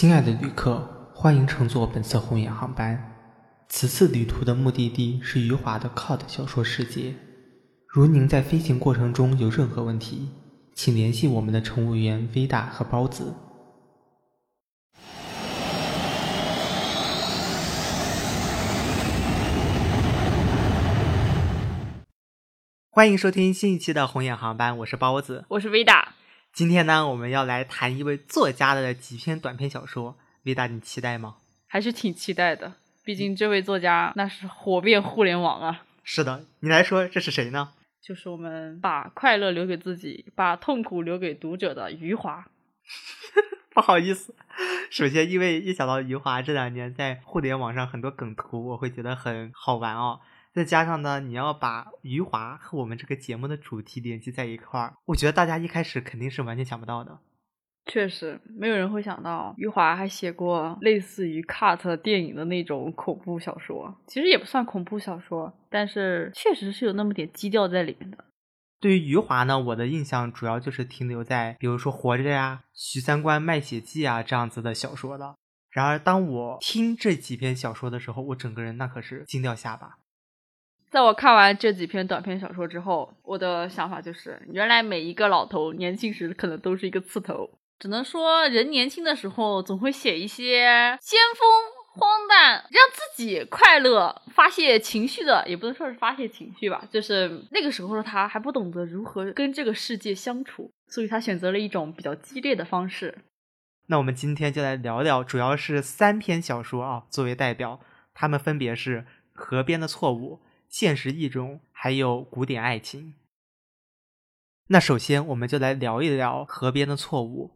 亲爱的旅客，欢迎乘坐本次红眼航班。此次旅途的目的地是余华的 COD 小说世界。如您在飞行过程中有任何问题，请联系我们的乘务员 V 大和包子。欢迎收听新一期的红眼航班，我是包子，我是 V 大。今天呢，我们要来谈一位作家的几篇短篇小说。维达，你期待吗？还是挺期待的，毕竟这位作家那是火遍互联网啊。是的，你来说，这是谁呢？就是我们把快乐留给自己，把痛苦留给读者的余华。不好意思，首先因为一想到余华这两年在互联网上很多梗图，我会觉得很好玩哦。再加上呢，你要把余华和我们这个节目的主题联系在一块儿，我觉得大家一开始肯定是完全想不到的。确实，没有人会想到余华还写过类似于 cut 电影的那种恐怖小说。其实也不算恐怖小说，但是确实是有那么点基调在里面的。对于余华呢，我的印象主要就是停留在比如说《活着》呀、《徐三观卖血记》啊这样子的小说的。然而，当我听这几篇小说的时候，我整个人那可是惊掉下巴。在我看完这几篇短篇小说之后，我的想法就是，原来每一个老头年轻时可能都是一个刺头。只能说，人年轻的时候总会写一些先锋、荒诞，让自己快乐、发泄情绪的，也不能说是发泄情绪吧，就是那个时候的他还不懂得如何跟这个世界相处，所以他选择了一种比较激烈的方式。那我们今天就来聊聊，主要是三篇小说啊，作为代表，他们分别是《河边的错误》。现实意中，还有古典爱情。那首先，我们就来聊一聊《河边的错误》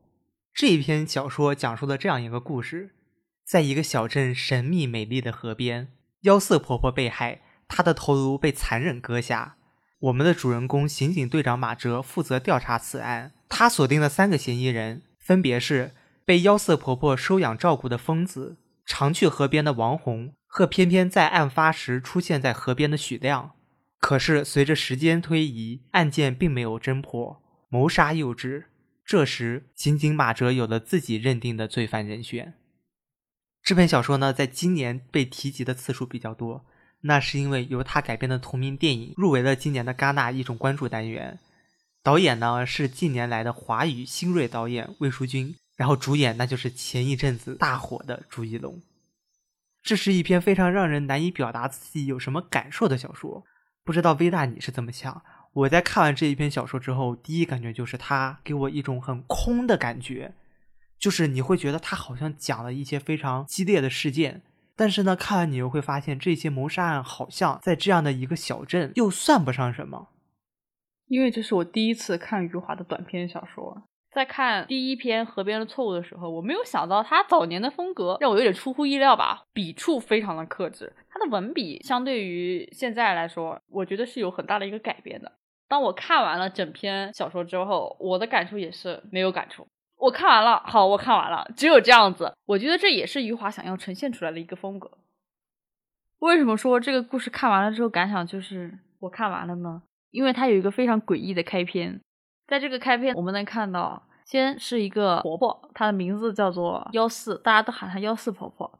这一篇小说，讲述了这样一个故事：在一个小镇神秘美丽的河边，妖色婆婆被害，她的头颅被残忍割下。我们的主人公刑警队长马哲负责调查此案，他锁定了三个嫌疑人，分别是被妖色婆婆收养照顾的疯子，常去河边的王红。和偏偏在案发时出现在河边的许亮，可是随着时间推移，案件并没有侦破，谋杀幼稚。这时，刑警马哲有了自己认定的罪犯人选。这本小说呢，在今年被提及的次数比较多，那是因为由他改编的同名电影入围了今年的戛纳一种关注单元。导演呢是近年来的华语新锐导演魏书君，然后主演那就是前一阵子大火的朱一龙。这是一篇非常让人难以表达自己有什么感受的小说，不知道微大你是怎么想？我在看完这一篇小说之后，第一感觉就是它给我一种很空的感觉，就是你会觉得它好像讲了一些非常激烈的事件，但是呢，看完你又会发现这些谋杀案好像在这样的一个小镇又算不上什么。因为这是我第一次看余华的短篇小说。在看第一篇《河边的错误》的时候，我没有想到他早年的风格让我有点出乎意料吧，笔触非常的克制，他的文笔相对于现在来说，我觉得是有很大的一个改变的。当我看完了整篇小说之后，我的感触也是没有感触。我看完了，好，我看完了，只有这样子。我觉得这也是余华想要呈现出来的一个风格。为什么说这个故事看完了之后感想就是我看完了呢？因为它有一个非常诡异的开篇。在这个开篇，我们能看到，先是一个婆婆，她的名字叫做幺四，大家都喊她幺四婆婆。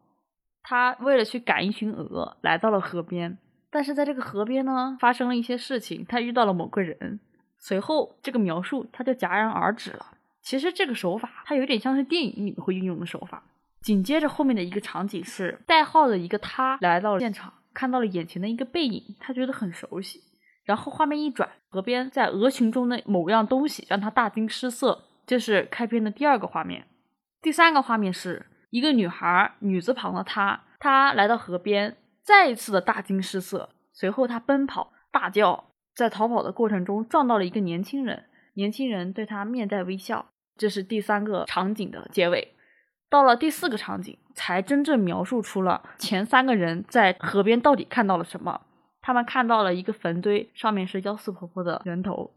她为了去赶一群鹅，来到了河边。但是在这个河边呢，发生了一些事情，她遇到了某个人。随后，这个描述她就戛然而止了。其实这个手法，它有点像是电影里会运用的手法。紧接着后面的一个场景是，代号的一个他来到了现场，看到了眼前的一个背影，他觉得很熟悉。然后画面一转，河边在鹅群中的某样东西让他大惊失色，这是开篇的第二个画面。第三个画面是一个女孩，女字旁的她，她来到河边，再一次的大惊失色。随后她奔跑大叫，在逃跑的过程中撞到了一个年轻人，年轻人对她面带微笑。这是第三个场景的结尾。到了第四个场景，才真正描述出了前三个人在河边到底看到了什么。他们看到了一个坟堆，上面是幺四婆婆的人头。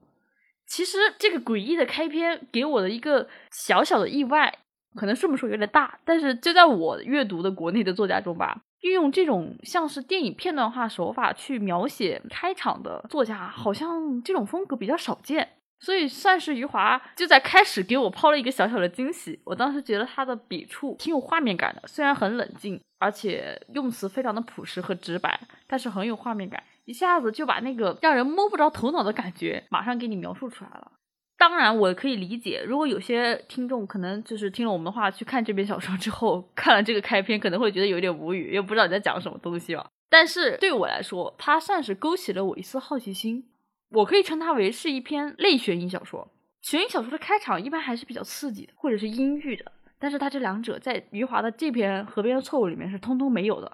其实这个诡异的开篇给我的一个小小的意外，可能这么说有点大，但是就在我阅读的国内的作家中吧，运用这种像是电影片段化手法去描写开场的作家，好像这种风格比较少见。所以算是余华就在开始给我抛了一个小小的惊喜。我当时觉得他的笔触挺有画面感的，虽然很冷静，而且用词非常的朴实和直白，但是很有画面感，一下子就把那个让人摸不着头脑的感觉马上给你描述出来了。当然，我可以理解，如果有些听众可能就是听了我们的话去看这篇小说之后，看了这个开篇，可能会觉得有点无语，又不知道你在讲什么东西吧。但是对我来说，它算是勾起了我一丝好奇心。我可以称它为是一篇类悬疑小说。悬疑小说的开场一般还是比较刺激的，或者是阴郁的。但是它这两者在余华的这篇《河边的错误》里面是通通没有的。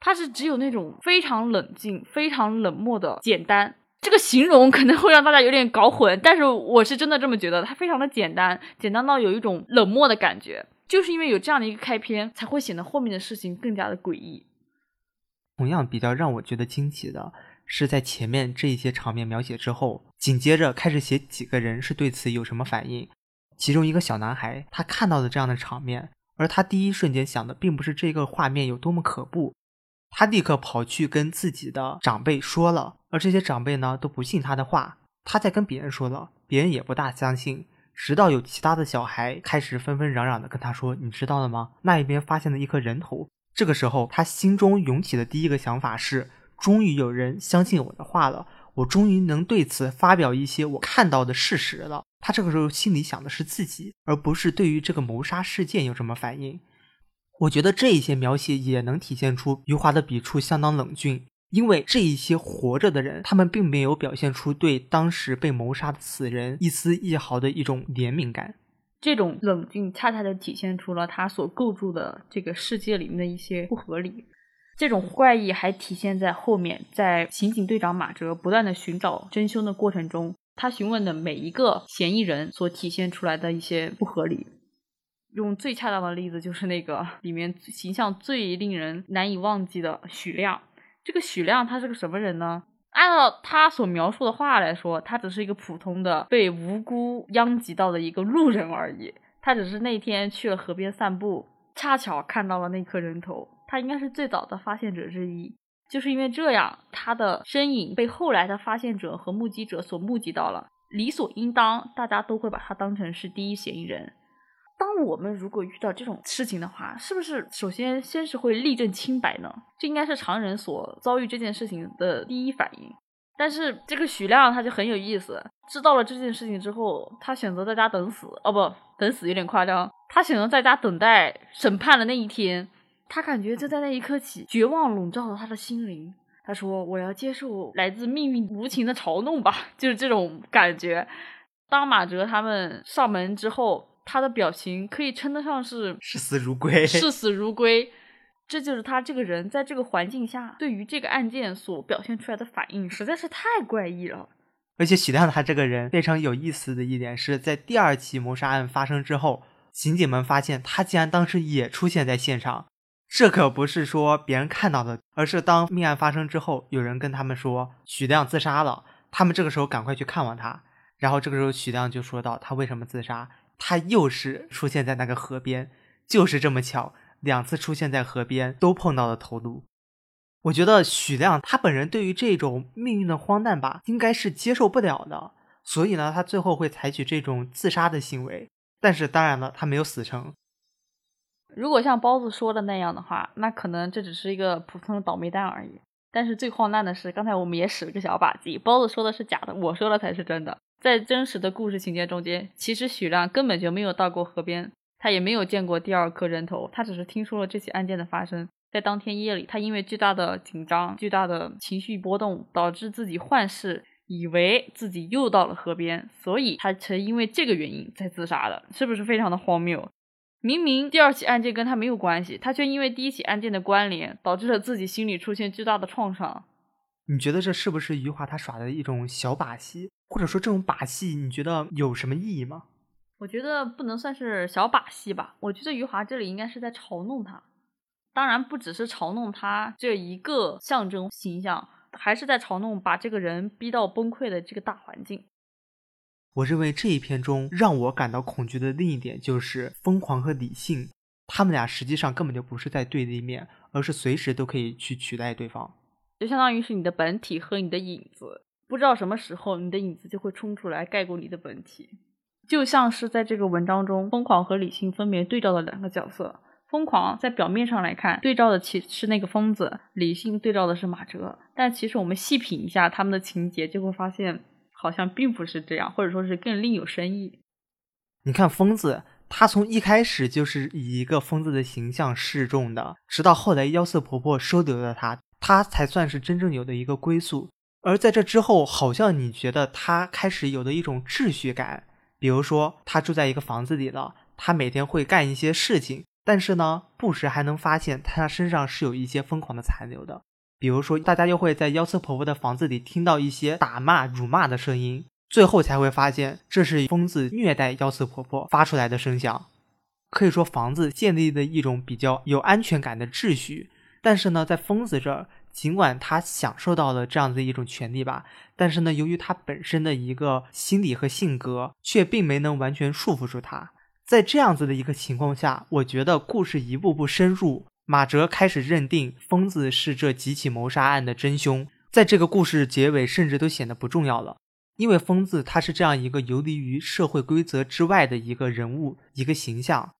它是只有那种非常冷静、非常冷漠的简单。这个形容可能会让大家有点搞混，但是我是真的这么觉得。它非常的简单，简单到有一种冷漠的感觉。就是因为有这样的一个开篇，才会显得后面的事情更加的诡异。同样比较让我觉得惊奇的。是在前面这一些场面描写之后，紧接着开始写几个人是对此有什么反应。其中一个小男孩，他看到的这样的场面，而他第一瞬间想的并不是这个画面有多么可怖，他立刻跑去跟自己的长辈说了，而这些长辈呢都不信他的话。他在跟别人说了，别人也不大相信。直到有其他的小孩开始纷纷嚷嚷的跟他说：“你知道了吗？那一边发现了一颗人头。”这个时候，他心中涌起的第一个想法是。终于有人相信我的话了，我终于能对此发表一些我看到的事实了。他这个时候心里想的是自己，而不是对于这个谋杀事件有什么反应。我觉得这一些描写也能体现出余华的笔触相当冷峻，因为这一些活着的人，他们并没有表现出对当时被谋杀的死人一丝一毫的一种怜悯感。这种冷静恰恰的体现出了他所构筑的这个世界里面的一些不合理。这种怪异还体现在后面，在刑警队长马哲不断的寻找真凶的过程中，他询问的每一个嫌疑人所体现出来的一些不合理。用最恰当的例子就是那个里面形象最令人难以忘记的许亮。这个许亮他是个什么人呢？按照他所描述的话来说，他只是一个普通的被无辜殃及到的一个路人而已。他只是那天去了河边散步，恰巧看到了那颗人头。他应该是最早的发现者之一，就是因为这样，他的身影被后来的发现者和目击者所目击到了，理所应当，大家都会把他当成是第一嫌疑人。当我们如果遇到这种事情的话，是不是首先先是会立正清白呢？这应该是常人所遭遇这件事情的第一反应。但是这个许亮他就很有意思，知道了这件事情之后，他选择在家等死，哦不，等死有点夸张，他选择在家等待审判的那一天。他感觉就在那一刻起，绝望笼罩了他的心灵。他说：“我要接受来自命运无情的嘲弄吧。”就是这种感觉。当马哲他们上门之后，他的表情可以称得上是视死如归。视死如归，这就是他这个人在这个环境下对于这个案件所表现出来的反应，实在是太怪异了。而且许亮他这个人非常有意思的一点是，在第二起谋杀案发生之后，刑警们发现他竟然当时也出现在现场。这可不是说别人看到的，而是当命案发生之后，有人跟他们说许亮自杀了，他们这个时候赶快去看望他。然后这个时候许亮就说到他为什么自杀，他又是出现在那个河边，就是这么巧，两次出现在河边都碰到了头颅。我觉得许亮他本人对于这种命运的荒诞吧，应该是接受不了的，所以呢，他最后会采取这种自杀的行为。但是当然了，他没有死成。如果像包子说的那样的话，那可能这只是一个普通的倒霉蛋而已。但是最荒诞的是，刚才我们也使了个小把戏，包子说的是假的，我说的才是真的。在真实的故事情节中间，其实许亮根本就没有到过河边，他也没有见过第二颗人头，他只是听说了这起案件的发生。在当天夜里，他因为巨大的紧张、巨大的情绪波动，导致自己幻视，以为自己又到了河边，所以他才因为这个原因在自杀的，是不是非常的荒谬？明明第二起案件跟他没有关系，他却因为第一起案件的关联，导致了自己心里出现巨大的创伤。你觉得这是不是余华他耍的一种小把戏？或者说这种把戏，你觉得有什么意义吗？我觉得不能算是小把戏吧。我觉得余华这里应该是在嘲弄他，当然不只是嘲弄他这一个象征形象，还是在嘲弄把这个人逼到崩溃的这个大环境。我认为这一篇中让我感到恐惧的另一点就是疯狂和理性，他们俩实际上根本就不是在对立面，而是随时都可以去取代对方，就相当于是你的本体和你的影子不知道什么时候你的影子就会冲出来盖过你的本体。就像是在这个文章中，疯狂和理性分别对照的两个角色。疯狂在表面上来看，对照的其实是那个疯子；理性对照的是马哲。但其实我们细品一下他们的情节，就会发现好像并不是这样，或者说是更另有深意。你看疯子，他从一开始就是以一个疯子的形象示众的，直到后来妖色婆婆收留了他，他才算是真正有的一个归宿。而在这之后，好像你觉得他开始有了一种秩序感，比如说他住在一个房子里了，他每天会干一些事情。但是呢，不时还能发现他身上是有一些疯狂的残留的，比如说，大家又会在幺四婆婆的房子里听到一些打骂、辱骂的声音，最后才会发现这是疯子虐待幺四婆婆发出来的声响。可以说，房子建立的一种比较有安全感的秩序。但是呢，在疯子这儿，尽管他享受到了这样的一种权利吧，但是呢，由于他本身的一个心理和性格，却并没能完全束缚住他。在这样子的一个情况下，我觉得故事一步步深入，马哲开始认定疯子是这几起谋杀案的真凶。在这个故事结尾，甚至都显得不重要了，因为疯子他是这样一个游离于社会规则之外的一个人物，一个形象。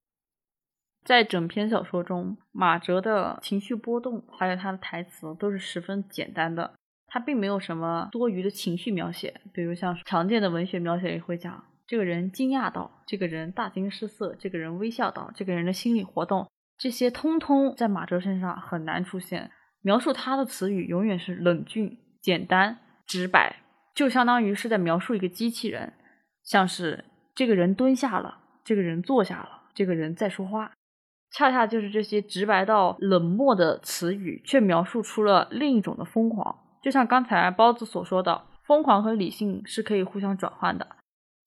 在整篇小说中，马哲的情绪波动还有他的台词都是十分简单的，他并没有什么多余的情绪描写，比如像常见的文学描写也会讲。这个人惊讶到，这个人大惊失色，这个人微笑到，这个人的心理活动，这些通通在马哲身上很难出现。描述他的词语永远是冷峻、简单、直白，就相当于是在描述一个机器人，像是这个人蹲下了，这个人坐下了，这个人在说话，恰恰就是这些直白到冷漠的词语，却描述出了另一种的疯狂。就像刚才包子所说的，疯狂和理性是可以互相转换的。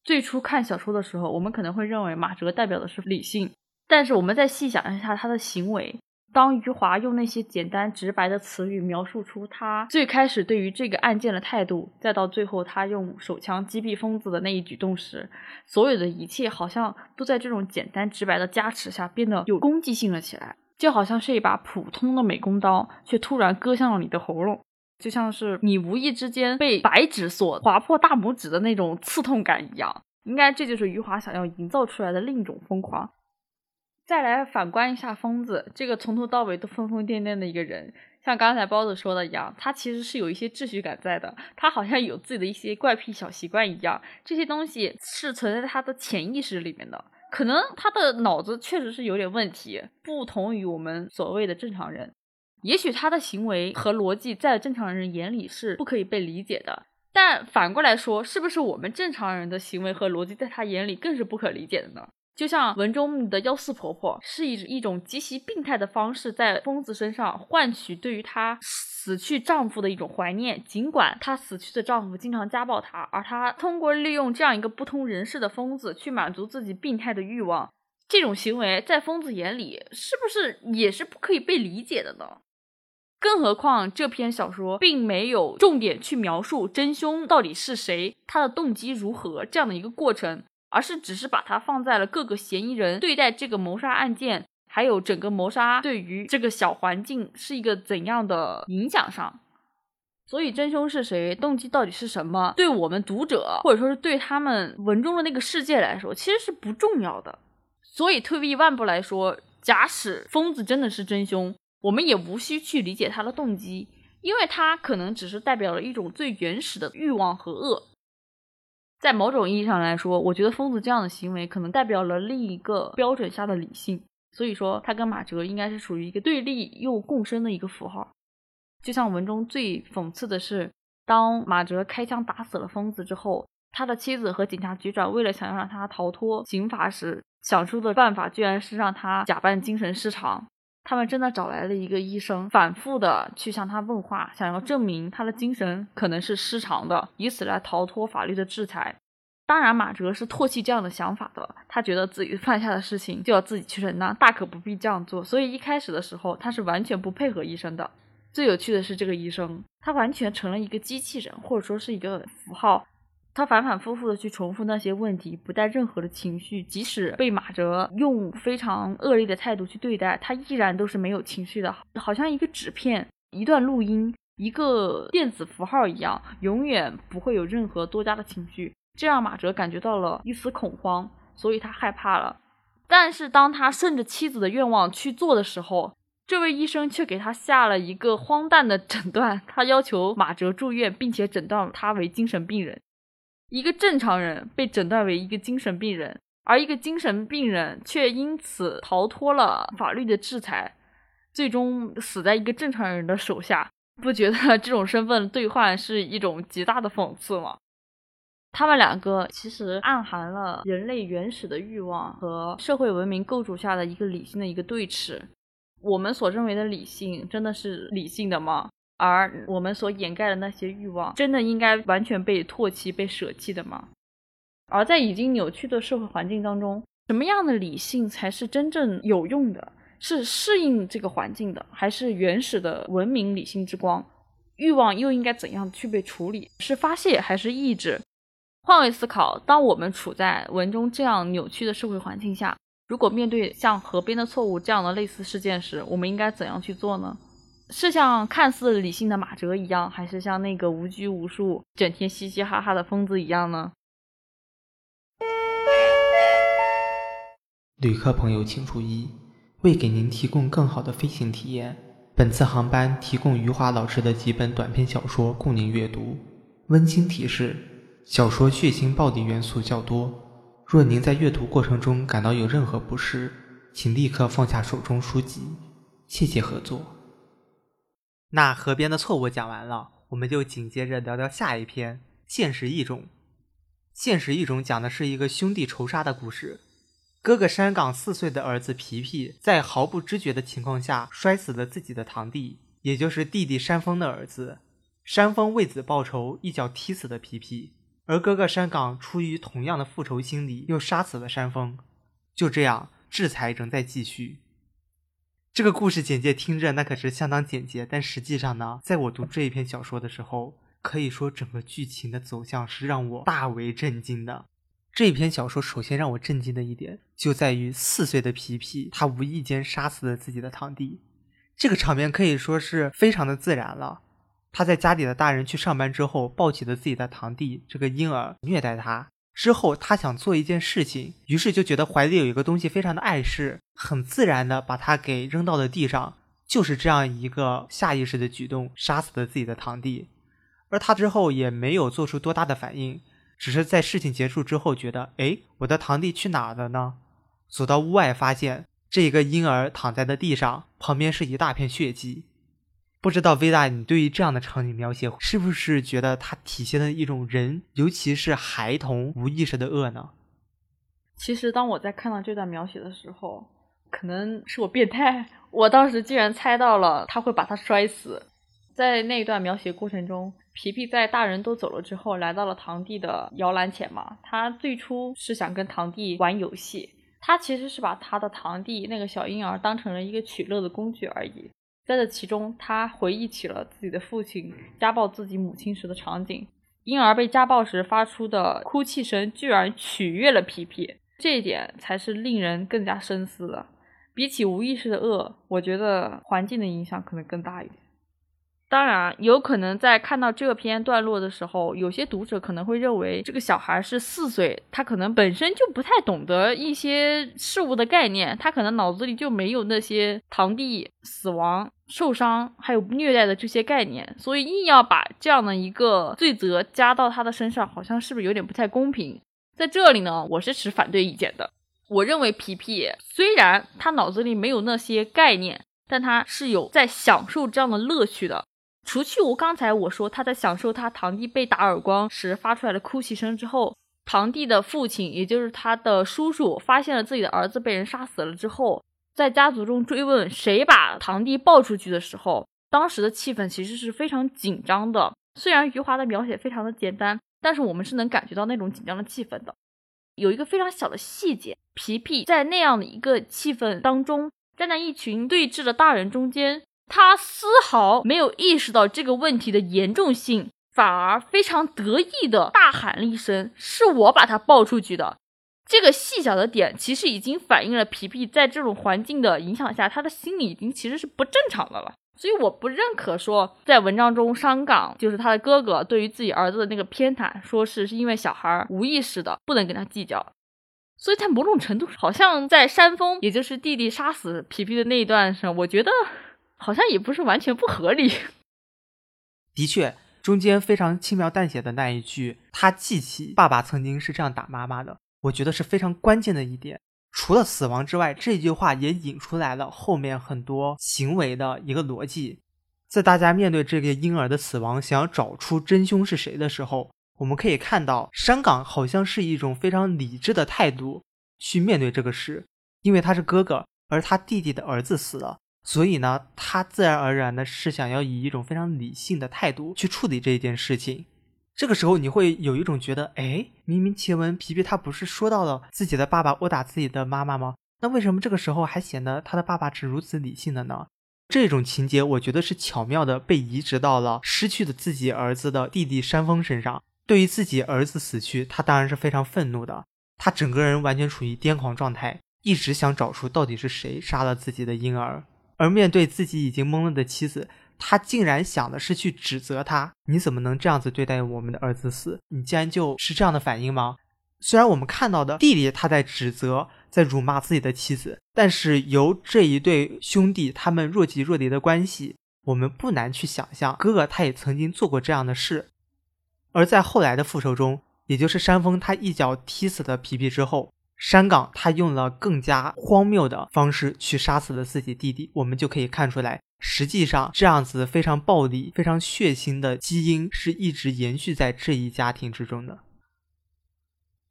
最初看小说的时候，我们可能会认为马哲代表的是理性，但是我们再细想一下他的行为，当余华用那些简单直白的词语描述出他最开始对于这个案件的态度，再到最后他用手枪击毙疯子的那一举动时，所有的一切好像都在这种简单直白的加持下变得有攻击性了起来，就好像是一把普通的美工刀，却突然割向了你的喉咙。就像是你无意之间被白纸所划破大拇指的那种刺痛感一样，应该这就是余华想要营造出来的另一种疯狂。再来反观一下疯子这个从头到尾都疯疯癫癫的一个人，像刚才包子说的一样，他其实是有一些秩序感在的，他好像有自己的一些怪癖小习惯一样，这些东西是存在他的潜意识里面的，可能他的脑子确实是有点问题，不同于我们所谓的正常人。也许他的行为和逻辑在正常人眼里是不可以被理解的，但反过来说，是不是我们正常人的行为和逻辑在他眼里更是不可理解的呢？就像文中的幺四婆婆，是以一种极其病态的方式在疯子身上换取对于她死去丈夫的一种怀念，尽管她死去的丈夫经常家暴她，而她通过利用这样一个不通人事的疯子去满足自己病态的欲望，这种行为在疯子眼里是不是也是不可以被理解的呢？更何况这篇小说并没有重点去描述真凶到底是谁，他的动机如何这样的一个过程，而是只是把它放在了各个嫌疑人对待这个谋杀案件，还有整个谋杀对于这个小环境是一个怎样的影响上。所以真凶是谁，动机到底是什么，对我们读者或者说是对他们文中的那个世界来说，其实是不重要的。所以退一万步来说，假使疯子真的是真凶。我们也无需去理解他的动机，因为他可能只是代表了一种最原始的欲望和恶。在某种意义上来说，我觉得疯子这样的行为可能代表了另一个标准下的理性。所以说，他跟马哲应该是属于一个对立又共生的一个符号。就像文中最讽刺的是，当马哲开枪打死了疯子之后，他的妻子和警察局长为了想要让他逃脱刑罚时，想出的办法居然是让他假扮精神失常。他们真的找来了一个医生，反复的去向他问话，想要证明他的精神可能是失常的，以此来逃脱法律的制裁。当然，马哲是唾弃这样的想法的，他觉得自己犯下的事情就要自己去承担，大可不必这样做。所以一开始的时候，他是完全不配合医生的。最有趣的是，这个医生他完全成了一个机器人，或者说是一个符号。他反反复复的去重复那些问题，不带任何的情绪，即使被马哲用非常恶劣的态度去对待，他依然都是没有情绪的，好像一个纸片、一段录音，一个电子符号一样，永远不会有任何多加的情绪。这让马哲感觉到了一丝恐慌，所以他害怕了。但是当他顺着妻子的愿望去做的时候，这位医生却给他下了一个荒诞的诊断，他要求马哲住院，并且诊断他为精神病人。一个正常人被诊断为一个精神病人，而一个精神病人却因此逃脱了法律的制裁，最终死在一个正常人的手下。不觉得 这种身份兑换是一种极大的讽刺吗？他们两个其实暗含了人类原始的欲望和社会文明构筑下的一个理性的一个对峙。我们所认为的理性，真的是理性的吗？而我们所掩盖的那些欲望，真的应该完全被唾弃、被舍弃的吗？而在已经扭曲的社会环境当中，什么样的理性才是真正有用的？是适应这个环境的，还是原始的文明理性之光？欲望又应该怎样去被处理？是发泄还是抑制？换位思考，当我们处在文中这样扭曲的社会环境下，如果面对像河边的错误这样的类似事件时，我们应该怎样去做呢？是像看似理性的马哲一样，还是像那个无拘无束、整天嘻嘻哈哈的疯子一样呢？旅客朋友请注意，为给您提供更好的飞行体验，本次航班提供余华老师的几本短篇小说供您阅读。温馨提示：小说血腥暴力元素较多，若您在阅读过程中感到有任何不适，请立刻放下手中书籍，谢谢合作。那河边的错误讲完了，我们就紧接着聊聊下一篇《现实异种》。《现实异种》讲的是一个兄弟仇杀的故事。哥哥山岗四岁的儿子皮皮，在毫不知觉的情况下摔死了自己的堂弟，也就是弟弟山峰的儿子。山峰为子报仇，一脚踢死了皮皮，而哥哥山岗出于同样的复仇心理，又杀死了山峰。就这样，制裁仍在继续。这个故事简介听着那可是相当简洁，但实际上呢，在我读这一篇小说的时候，可以说整个剧情的走向是让我大为震惊的。这一篇小说首先让我震惊的一点，就在于四岁的皮皮他无意间杀死了自己的堂弟，这个场面可以说是非常的自然了。他在家里的大人去上班之后，抱起了自己的堂弟这个婴儿，虐待他。之后，他想做一件事情，于是就觉得怀里有一个东西非常的碍事，很自然的把它给扔到了地上。就是这样一个下意识的举动，杀死了自己的堂弟。而他之后也没有做出多大的反应，只是在事情结束之后觉得，哎，我的堂弟去哪了呢？走到屋外，发现这个婴儿躺在了地上，旁边是一大片血迹。不知道 V 大，你对于这样的场景描写，是不是觉得它体现了一种人，尤其是孩童无意识的恶呢？其实，当我在看到这段描写的时候，可能是我变态，我当时竟然猜到了他会把他摔死。在那段描写过程中，皮皮在大人都走了之后，来到了堂弟的摇篮前嘛。他最初是想跟堂弟玩游戏，他其实是把他的堂弟那个小婴儿当成了一个取乐的工具而已。在这其中，他回忆起了自己的父亲家暴自己母亲时的场景。婴儿被家暴时发出的哭泣声，居然取悦了皮皮，这一点才是令人更加深思的。比起无意识的恶，我觉得环境的影响可能更大一点。当然，有可能在看到这篇段落的时候，有些读者可能会认为这个小孩是四岁，他可能本身就不太懂得一些事物的概念，他可能脑子里就没有那些堂弟死亡、受伤还有虐待的这些概念，所以硬要把这样的一个罪责加到他的身上，好像是不是有点不太公平？在这里呢，我是持反对意见的。我认为皮皮虽然他脑子里没有那些概念，但他是有在享受这样的乐趣的。除去我刚才我说他在享受他堂弟被打耳光时发出来的哭泣声之后，堂弟的父亲，也就是他的叔叔，发现了自己的儿子被人杀死了之后，在家族中追问谁把堂弟抱出去的时候，当时的气氛其实是非常紧张的。虽然余华的描写非常的简单，但是我们是能感觉到那种紧张的气氛的。有一个非常小的细节，皮皮在那样的一个气氛当中，站在一群对峙的大人中间。他丝毫没有意识到这个问题的严重性，反而非常得意的大喊了一声：“是我把他抱出去的。”这个细小的点其实已经反映了皮皮在这种环境的影响下，他的心理已经其实是不正常的了。所以我不认可说在文章中伤感就是他的哥哥对于自己儿子的那个偏袒，说是是因为小孩无意识的，不能跟他计较。所以在某种程度，好像在山峰，也就是弟弟杀死皮皮的那一段上，我觉得好像也不是完全不合理。的确，中间非常轻描淡写的那一句，他记起爸爸曾经是这样打妈妈的，我觉得是非常关键的一点。除了死亡之外，这句话也引出来了后面很多行为的一个逻辑。在大家面对这个婴儿的死亡，想要找出真凶是谁的时候，我们可以看到山岗好像是一种非常理智的态度去面对这个事，因为他是哥哥，而他弟弟的儿子死了，所以呢，他自然而然的是想要以一种非常理性的态度去处理这一件事情。这个时候，你会有一种觉得，哎，明明前文皮皮他不是说到了自己的爸爸殴打自己的妈妈吗？那为什么这个时候还显得他的爸爸是如此理性的呢？这种情节，我觉得是巧妙的被移植到了失去的自己儿子的弟弟山峰身上。对于自己儿子死去，他当然是非常愤怒的，他整个人完全处于癫狂状态，一直想找出到底是谁杀了自己的婴儿。而面对自己已经懵了的妻子。他竟然想的是去指责他，你怎么能这样子对待我们的儿子死？你竟然就是这样的反应吗？虽然我们看到的弟弟他在指责，在辱骂自己的妻子，但是由这一对兄弟他们若即若离的关系，我们不难去想象，哥哥他也曾经做过这样的事。而在后来的复仇中，也就是山峰他一脚踢死了皮皮之后，山岗他用了更加荒谬的方式去杀死了自己弟弟，我们就可以看出来。实际上，这样子非常暴力、非常血腥的基因是一直延续在这一家庭之中的。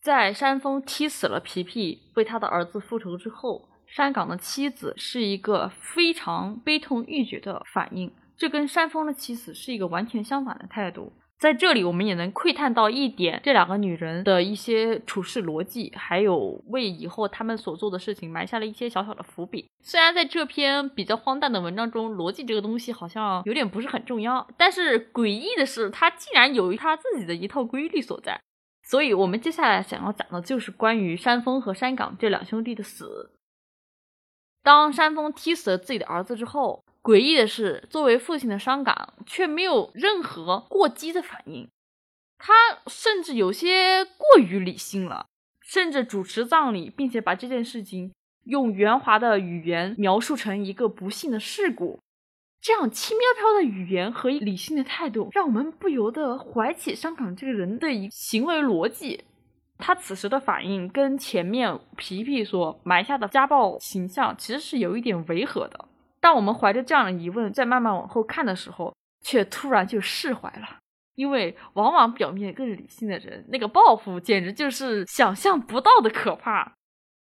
在山峰踢死了皮皮，为他的儿子复仇之后，山岗的妻子是一个非常悲痛欲绝的反应，这跟山峰的妻子是一个完全相反的态度。在这里，我们也能窥探到一点这两个女人的一些处事逻辑，还有为以后他们所做的事情埋下了一些小小的伏笔。虽然在这篇比较荒诞的文章中，逻辑这个东西好像有点不是很重要，但是诡异的是，他竟然有他自己的一套规律所在。所以，我们接下来想要讲的就是关于山峰和山岗这两兄弟的死。当山峰踢死了自己的儿子之后。诡异的是，作为父亲的伤感却没有任何过激的反应，他甚至有些过于理性了，甚至主持葬礼，并且把这件事情用圆滑的语言描述成一个不幸的事故。这样轻飘飘的语言和理性的态度，让我们不由得怀起伤感这个人的一行为逻辑。他此时的反应跟前面皮皮所埋下的家暴形象其实是有一点违和的。当我们怀着这样的疑问再慢慢往后看的时候，却突然就释怀了，因为往往表面更理性的人，那个报复简直就是想象不到的可怕。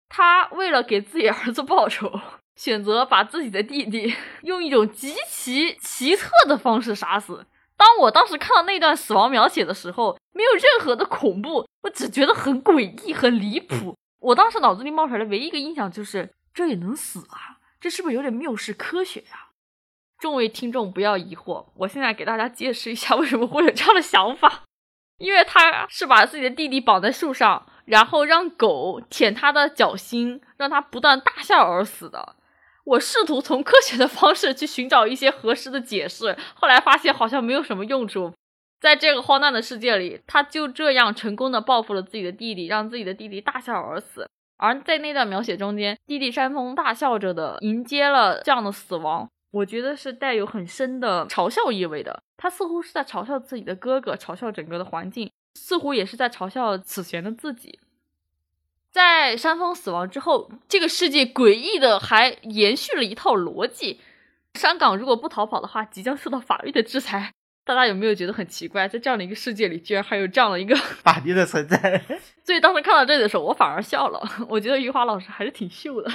他为了给自己儿子报仇，选择把自己的弟弟 用一种极其奇特的方式杀死。当我当时看到那段死亡描写的时候，没有任何的恐怖，我只觉得很诡异、很离谱。我当时脑子里冒出来的唯一一个印象就是：这也能死啊！这是不是有点藐视科学呀？众位听众不要疑惑，我现在给大家解释一下为什么会有这样的想法。因为他是把自己的弟弟绑在树上，然后让狗舔他的脚心，让他不断大笑而死的。我试图从科学的方式去寻找一些合适的解释，后来发现好像没有什么用处。在这个荒诞的世界里，他就这样成功的报复了自己的弟弟，让自己的弟弟大笑而死。而在那段描写中间，弟弟山峰大笑着的迎接了这样的死亡，我觉得是带有很深的嘲笑意味的。他似乎是在嘲笑自己的哥哥，嘲笑整个的环境，似乎也是在嘲笑此前的自己。在山峰死亡之后，这个世界诡异的还延续了一套逻辑：山岗如果不逃跑的话，即将受到法律的制裁。大家有没有觉得很奇怪，在这样的一个世界里，居然还有这样的一个 法律的存在？所以当时看到这里的时候，我反而笑了。我觉得余华老师还是挺秀的。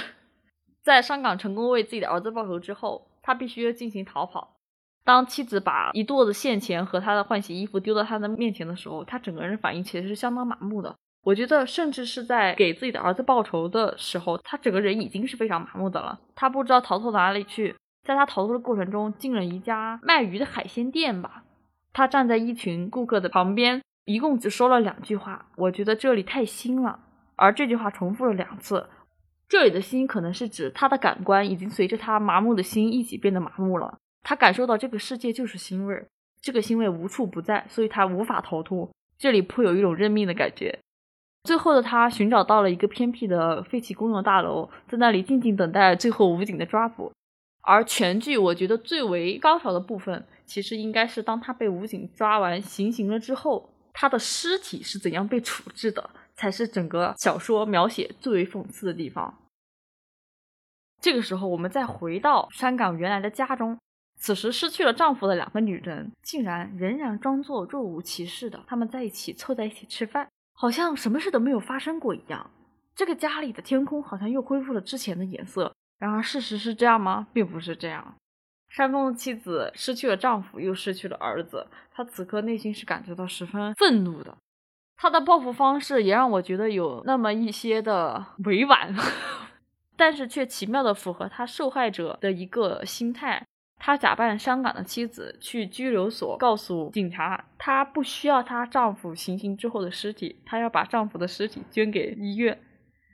在上岗成功为自己的儿子报仇之后，他必须要进行逃跑。当妻子把一垛子现钱和他的换洗衣服丢到他的面前的时候，他整个人反应其实是相当麻木的。我觉得，甚至是在给自己的儿子报仇的时候，他整个人已经是非常麻木的了。他不知道逃到哪里去。在他逃脱的过程中，进了一家卖鱼的海鲜店吧。他站在一群顾客的旁边，一共只说了两句话。我觉得这里太腥了，而这句话重复了两次。这里的心可能是指他的感官已经随着他麻木的心一起变得麻木了。他感受到这个世界就是腥味儿，这个腥味无处不在，所以他无法逃脱。这里颇有一种认命的感觉。最后的他寻找到了一个偏僻的废弃公用大楼，在那里静静等待最后武警的抓捕。而全剧我觉得最为高潮的部分，其实应该是当他被武警抓完行刑了之后，他的尸体是怎样被处置的，才是整个小说描写最为讽刺的地方。这个时候，我们再回到山岗原来的家中。此时失去了丈夫的两个女人，竟然仍然装作若无其事的，她们在一起凑在一起吃饭，好像什么事都没有发生过一样。这个家里的天空好像又恢复了之前的颜色。然而，事实是这样吗？并不是这样。山峰的妻子失去了丈夫，又失去了儿子，她此刻内心是感觉到十分愤怒的。她的报复方式也让我觉得有那么一些的委婉。但是却奇妙的符合她受害者的一个心态。她假扮伤感的妻子去拘留所，告诉警察，她不需要她丈夫行刑之后的尸体，她要把丈夫的尸体捐给医院。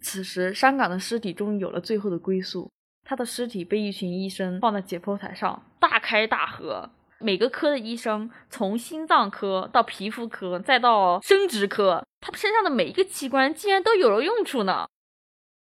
此时，伤感的尸体终于有了最后的归宿。他的尸体被一群医生放在解剖台上，大开大合。每个科的医生，从心脏科到皮肤科，再到生殖科，他身上的每一个器官竟然都有了用处呢。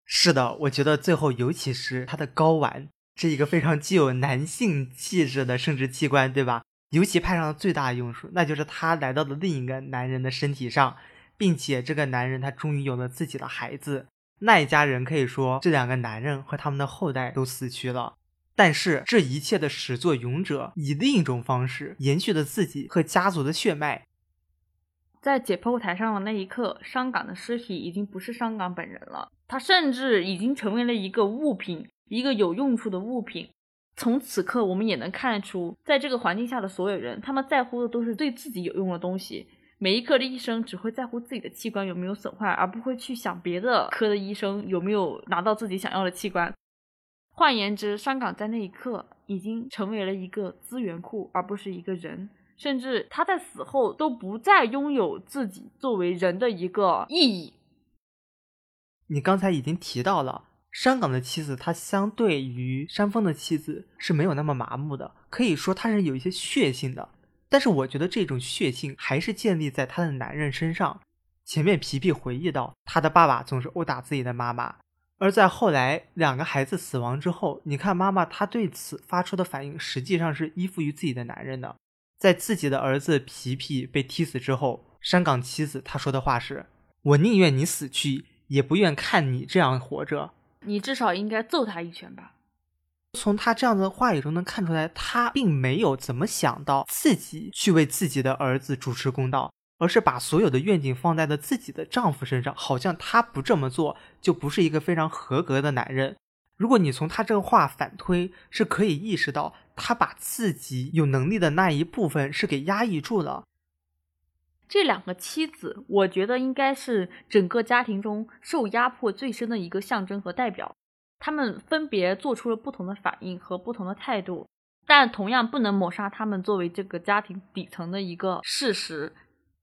是的，我觉得最后，尤其是他的睾丸，是一个非常具有男性气质的生殖器官，对吧？尤其派上了最大的用处，那就是他来到了另一个男人的身体上，并且这个男人他终于有了自己的孩子。那一家人可以说，这两个男人和他们的后代都死去了，但是这一切的始作俑者以另一种方式延续了自己和家族的血脉。在解剖台上的那一刻，伤感的尸体已经不是伤感本人了，他甚至已经成为了一个物品，一个有用处的物品。从此刻，我们也能看出，在这个环境下的所有人，他们在乎的都是对自己有用的东西。每一科的医生只会在乎自己的器官有没有损坏，而不会去想别的科的医生有没有拿到自己想要的器官。换言之，伤感在那一刻已经成为了一个资源库，而不是一个人。甚至他在死后都不再拥有自己作为人的一个意义。你刚才已经提到了山岗的妻子，她相对于山峰的妻子是没有那么麻木的，可以说她是有一些血性的。但是我觉得这种血性还是建立在她的男人身上。前面皮皮回忆到，他的爸爸总是殴打自己的妈妈，而在后来两个孩子死亡之后，你看妈妈她对此发出的反应，实际上是依附于自己的男人的。在自己的儿子皮皮被踢死之后，山岗妻子他说的话是：“我宁愿你死去，也不愿看你这样活着。你至少应该揍他一拳吧。”从他这样的话语中能看出来，他并没有怎么想到自己去为自己的儿子主持公道，而是把所有的愿景放在了自己的丈夫身上，好像他不这么做就不是一个非常合格的男人。如果你从他这个话反推，是可以意识到他把自己有能力的那一部分是给压抑住了。这两个妻子，我觉得应该是整个家庭中受压迫最深的一个象征和代表。他们分别做出了不同的反应和不同的态度，但同样不能抹杀他们作为这个家庭底层的一个事实。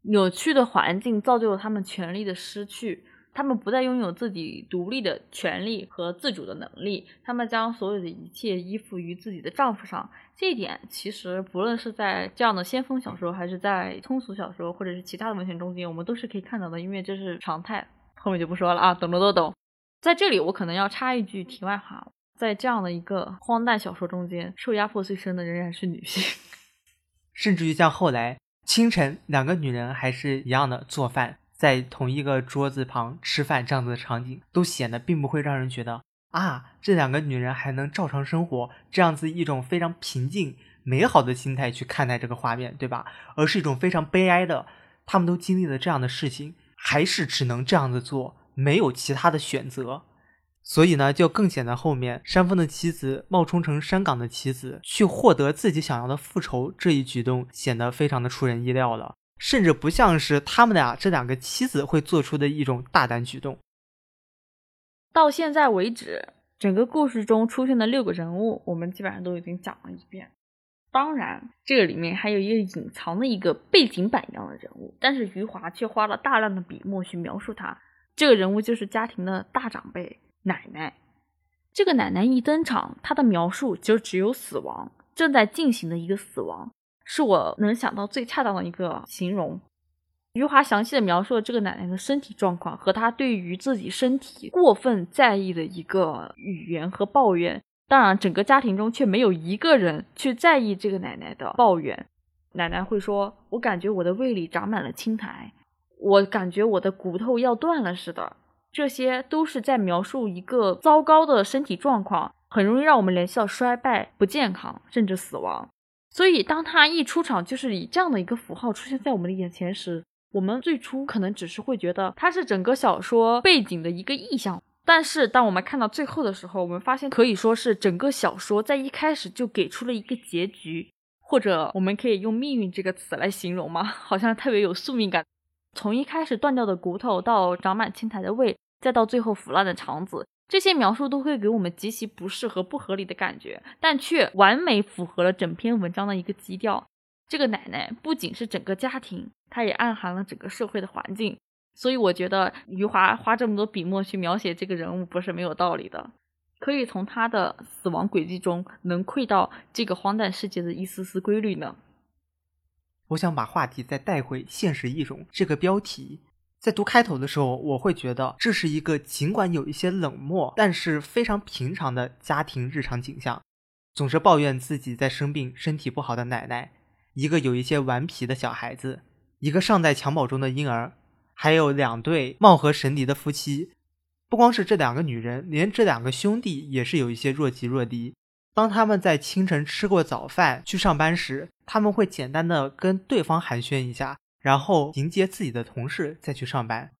扭曲的环境造就了他们权力的失去。他们不再拥有自己独立的权利和自主的能力，他们将所有的一切依附于自己的丈夫上。这一点其实不论是在这样的先锋小说，还是在通俗小说，或者是其他的文学中间，我们都是可以看到的，因为这是常态。后面就不说了啊，懂的都懂。在这里，我可能要插一句题外话，在这样的一个荒诞小说中间，受压迫最深的仍然是女性，甚至于像后来清晨，两个女人还是一样的做饭。在同一个桌子旁吃饭这样子的场景，都显得并不会让人觉得啊，这两个女人还能照常生活，这样子一种非常平静美好的心态去看待这个画面，对吧？而是一种非常悲哀的，他们都经历了这样的事情，还是只能这样子做，没有其他的选择。所以呢，就更显得后面山峰的妻子冒充成山岗的妻子，去获得自己想要的复仇这一举动，显得非常的出人意料了。甚至不像是他们俩这两个妻子会做出的一种大胆举动。到现在为止，整个故事中出现的六个人物，我们基本上都已经讲了一遍。当然，这个里面还有一个隐藏的一个背景板一样的人物，但是余华却花了大量的笔墨去描述他。这个人物就是家庭的大长辈奶奶。这个奶奶一登场，她的描述就只有死亡。正在进行的一个死亡，是我能想到最恰当的一个形容。余华详细的描述了这个奶奶的身体状况和她对于自己身体过分在意的一个语言和抱怨。当然，整个家庭中却没有一个人去在意这个奶奶的抱怨。奶奶会说：“我感觉我的胃里长满了青苔，我感觉我的骨头要断了似的。”这些都是在描述一个糟糕的身体状况，很容易让我们联系到衰败、不健康，甚至死亡。所以，当他一出场就是以这样的一个符号出现在我们的眼前时，我们最初可能只是会觉得它是整个小说背景的一个意象。但是，当我们看到最后的时候，我们发现可以说是整个小说在一开始就给出了一个结局，或者我们可以用“命运”这个词来形容吗？好像特别有宿命感。从一开始断掉的骨头，到长满青苔的胃，再到最后腐烂的肠子，这些描述都会给我们极其不适和不合理的感觉，但却完美符合了整篇文章的一个基调。这个奶奶不仅是整个家庭，她也暗含了整个社会的环境。所以我觉得余华花这么多笔墨去描写这个人物不是没有道理的，可以从他的死亡轨迹中能窥到这个荒诞世界的一丝丝规律呢。我想把话题再带回“现实一种”这个标题，在读开头的时候，我会觉得这是一个尽管有一些冷漠，但是非常平常的家庭日常景象。总是抱怨自己在生病、身体不好的奶奶，一个有一些顽皮的小孩子，一个尚在襁褓中的婴儿，还有两对貌合神离的夫妻。不光是这两个女人，连这两个兄弟也是有一些若即若离。当他们在清晨吃过早饭去上班时，他们会简单的跟对方寒暄一下，然后迎接自己的同事再去上班。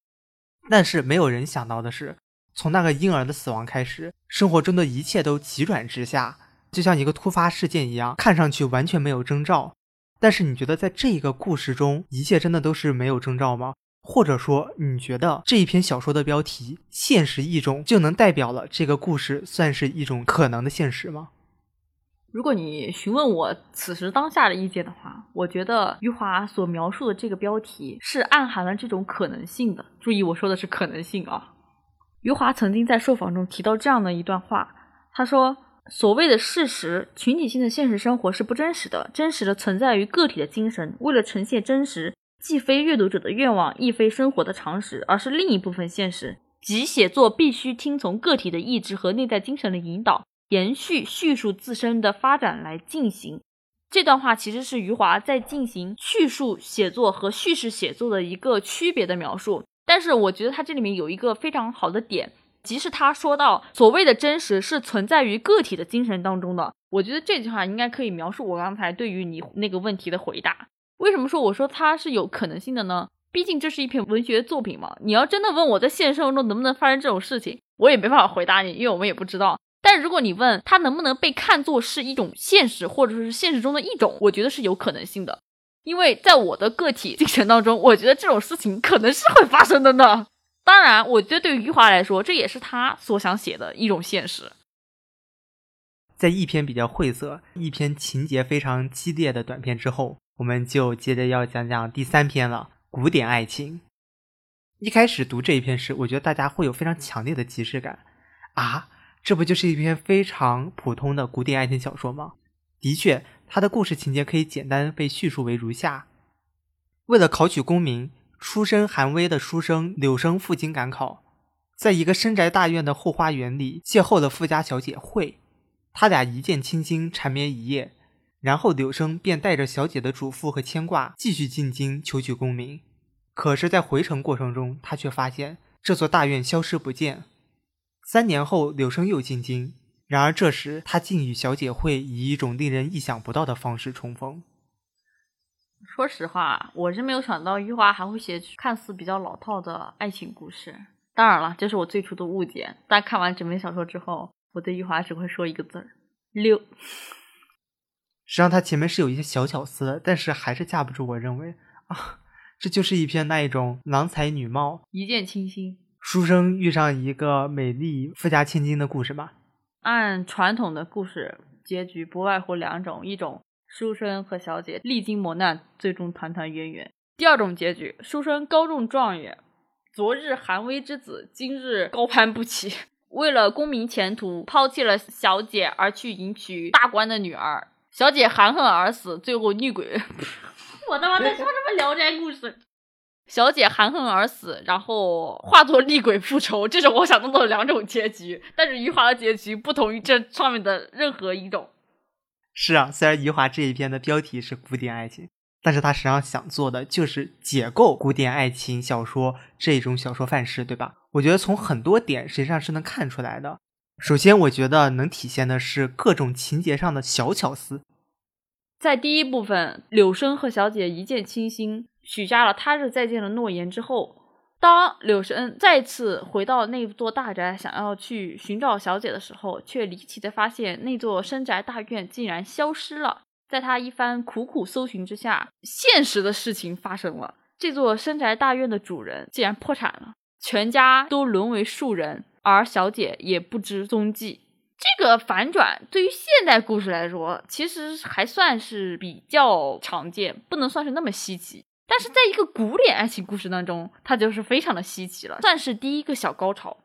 但是没有人想到的是，从那个婴儿的死亡开始，生活中的一切都急转直下，就像一个突发事件一样，看上去完全没有征兆。但是你觉得在这一个故事中，一切真的都是没有征兆吗？或者说，你觉得这一篇小说的标题“现实一种”就能代表了这个故事算是一种可能的现实吗？如果你询问我此时当下的意见的话，我觉得余华所描述的这个标题是暗含了这种可能性的。注意，我说的是可能性啊。余华曾经在受访中提到这样的一段话，他说：“所谓的事实，群体性的现实生活是不真实的，真实的存在于个体的精神。为了呈现真实，既非阅读者的愿望，亦非生活的常识，而是另一部分现实，即写作必须听从个体的意志和内在精神的引导。”延续叙述自身的发展来进行，这段话其实是余华在进行叙述写作和叙事写作的一个区别的描述。但是我觉得他这里面有一个非常好的点，即是他说到所谓的真实是存在于个体的精神当中的。我觉得这句话应该可以描述我刚才对于你那个问题的回答。为什么说我说它是有可能性的呢？毕竟这是一篇文学作品嘛。你要真的问我在现实生活中能不能发生这种事情，我也没办法回答你，因为我们也不知道。但如果你问他能不能被看作是一种现实，或者说是现实中的一种，我觉得是有可能性的，因为在我的个体精神当中，我觉得这种事情可能是会发生的呢。当然，我觉得对于余华来说，这也是他所想写的一种现实。在一篇比较晦涩、一篇情节非常激烈的短片之后，我们就接着要讲讲第三篇了——古典爱情。一开始读这一篇时，我觉得大家会有非常强烈的即视感啊。这不就是一篇非常普通的古典爱情小说吗？的确，它的故事情节可以简单被叙述为如下：为了考取功名，出身寒微的书生柳生赴京赶考，在一个深宅大院的后花园里邂逅了富家小姐惠，他俩一见倾心，缠绵一夜。然后柳生便带着小姐的嘱咐和牵挂，继续进京求取功名。可是，在回程过程中，他却发现这座大院消失不见。三年后，柳生又进京，然而这时他竟与小姐会以一种令人意想不到的方式重逢。说实话，我是没有想到余华还会写看似比较老套的爱情故事。当然了，这是我最初的误解。但看完整篇小说之后，我对余华只会说一个字儿：六。实际上，他前面是有一些小巧思的，但是还是架不住我认为啊，这就是一篇那一种郎才女貌、一见倾心。书生遇上一个美丽富家千金的故事吧。按传统的故事结局，不外乎两种：一种书生和小姐历经磨难，最终团团圆圆；第二种结局，书生高中状元，昨日寒微之子，今日高攀不起，为了功名前途，抛弃了小姐而去迎娶大官的女儿。小姐含恨而死，最后厉鬼。我他妈在说什么《聊斋故事》？小姐含恨而死，然后化作厉鬼复仇，这是我想到的两种结局。但是余华的结局不同于这上面的任何一种。是啊，虽然余华这一篇的标题是古典爱情，但是他实际上想做的就是解构古典爱情小说这种小说范式，对吧？我觉得从很多点实际上是能看出来的。首先，我觉得能体现的是各种情节上的小巧思。在第一部分，柳生和小姐一见倾心，许下了他日再见的诺言之后，当柳生再次回到那座大宅，想要去寻找小姐的时候，却离奇的发现那座深宅大院竟然消失了。在他一番苦苦搜寻之下，现实的事情发生了，这座深宅大院的主人竟然破产了，全家都沦为庶人，而小姐也不知踪迹。这个反转对于现代故事来说，其实还算是比较常见，不能算是那么稀奇。但是在一个古典爱情故事当中，它就是非常的稀奇了，算是第一个小高潮。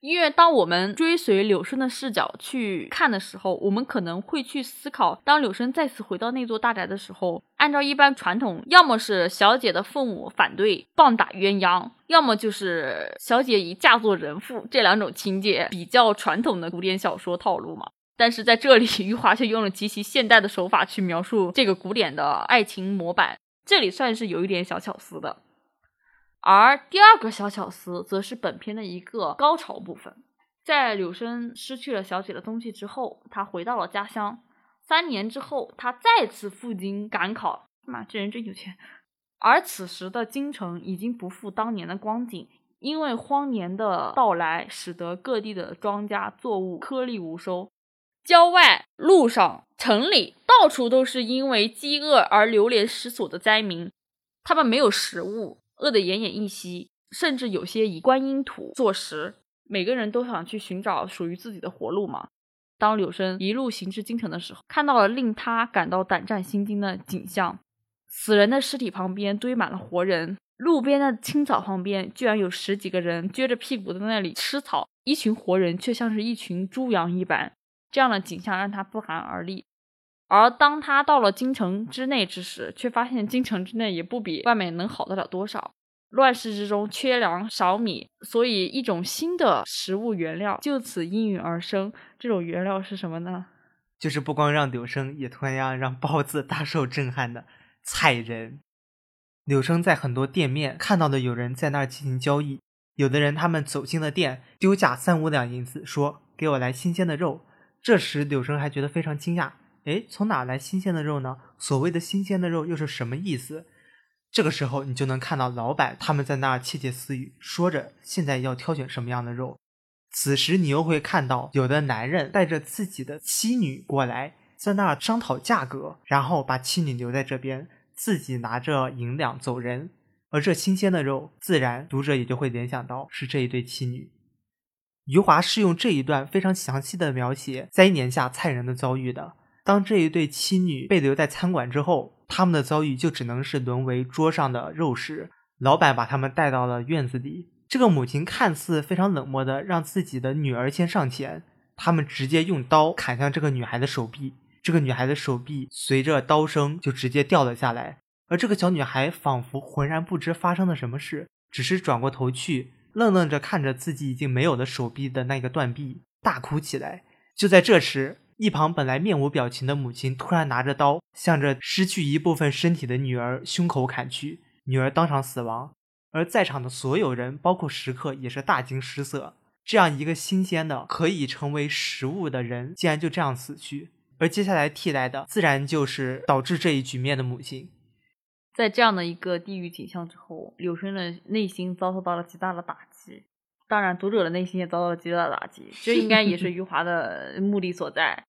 因为当我们追随柳生的视角去看的时候，我们可能会去思考，当柳生再次回到那座大宅的时候，按照一般传统，要么是小姐的父母反对棒打鸳鸯，要么就是小姐已嫁作人妇，这两种情节比较传统的古典小说套路嘛。但是在这里，余华却用了极其现代的手法去描述这个古典的爱情模板，这里算是有一点小巧思的。而第二个小巧思，则是本片的一个高潮部分。在柳生失去了小姐的踪迹之后，他回到了家乡。三年之后，他再次赴京赶考。妈，这人真有钱！而此时的京城已经不复当年的光景，因为荒年的到来，使得各地的庄稼作物颗粒无收。郊外、路上、城里，到处都是因为饥饿而流连失所的灾民，他们没有食物。饿得奄奄一息，甚至有些以观音土作食。每个人都想去寻找属于自己的活路嘛。当柳生一路行至京城的时候，看到了令他感到胆战心惊的景象：死人的尸体旁边堆满了活人，路边的青草旁边居然有十几个人撅着屁股在那里吃草，一群活人却像是一群猪羊一般。这样的景象让他不寒而栗。而当他到了京城之内之时，却发现京城之内也不比外面能好得了多少。乱世之中缺粮少米，所以一种新的食物原料就此应运而生。这种原料是什么呢？就是不光让柳生，也同样让包子大受震撼的菜人。柳生在很多店面看到的有人在那儿进行交易，有的人他们走进了店，丢价三五两银子，说给我来新鲜的肉。这时柳生还觉得非常惊讶。哎，从哪来新鲜的肉呢？所谓的新鲜的肉又是什么意思？这个时候，你就能看到老板他们在那儿窃窃私语，说着现在要挑选什么样的肉。此时，你又会看到有的男人带着自己的妻女过来，在那儿商讨价格，然后把妻女留在这边，自己拿着银两走人。而这新鲜的肉，自然读者也就会联想到是这一对妻女。余华是用这一段非常详细的描写灾年下菜人的遭遇的。当这一对妻女被留在餐馆之后，他们的遭遇就只能是沦为桌上的肉食。老板把他们带到了院子里，这个母亲看似非常冷漠的让自己的女儿先上前，他们直接用刀砍向这个女孩的手臂，这个女孩的手臂随着刀声就直接掉了下来，而这个小女孩仿佛浑然不知发生了什么事，只是转过头去，愣愣着看着自己已经没有的手臂的那个断臂，大哭起来。就在这时。一旁本来面无表情的母亲突然拿着刀，向着失去一部分身体的女儿胸口砍去，女儿当场死亡。而在场的所有人，包括食客，也是大惊失色。这样一个新鲜的可以成为食物的人，竟然就这样死去。而接下来替代的，自然就是导致这一局面的母亲。在这样的一个地狱景象之后，柳生的内心遭受到了极大的打击。当然，读者的内心也遭到了极大的打击，这应该也是余华的目的所在。